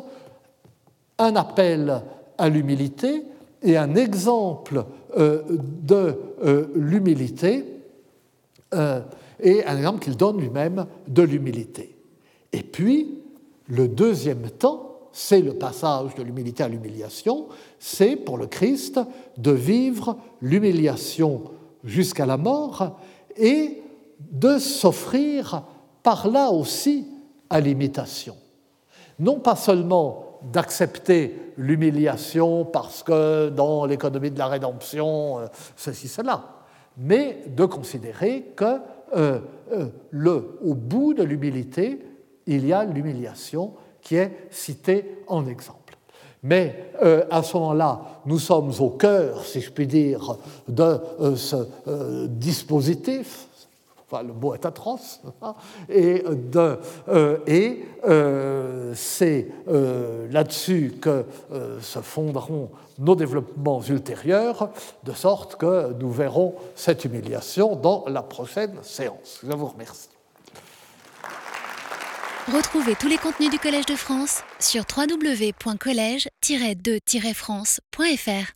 un appel à l'humilité et un exemple euh, de euh, l'humilité euh, et un exemple qu'il donne lui-même de l'humilité. Et puis, le deuxième temps, c'est le passage de l'humilité à l'humiliation, c'est pour le Christ de vivre l'humiliation jusqu'à la mort et de s'offrir par là aussi à l'imitation. Non pas seulement d'accepter l'humiliation parce que dans l'économie de la rédemption, euh, ceci, cela, mais de considérer que euh, euh, le, au bout de l'humilité, il y a l'humiliation qui est citée en exemple. Mais à ce moment-là, nous sommes au cœur, si je puis dire, de ce dispositif le mot est atroce, hein, et, euh, euh, c'est euh, là-dessus que se fonderont nos développements ultérieurs, de sorte que nous verrons cette humiliation dans la prochaine séance. Je vous remercie. Retrouvez tous les contenus du Collège de France sur www.colège-2-france.fr.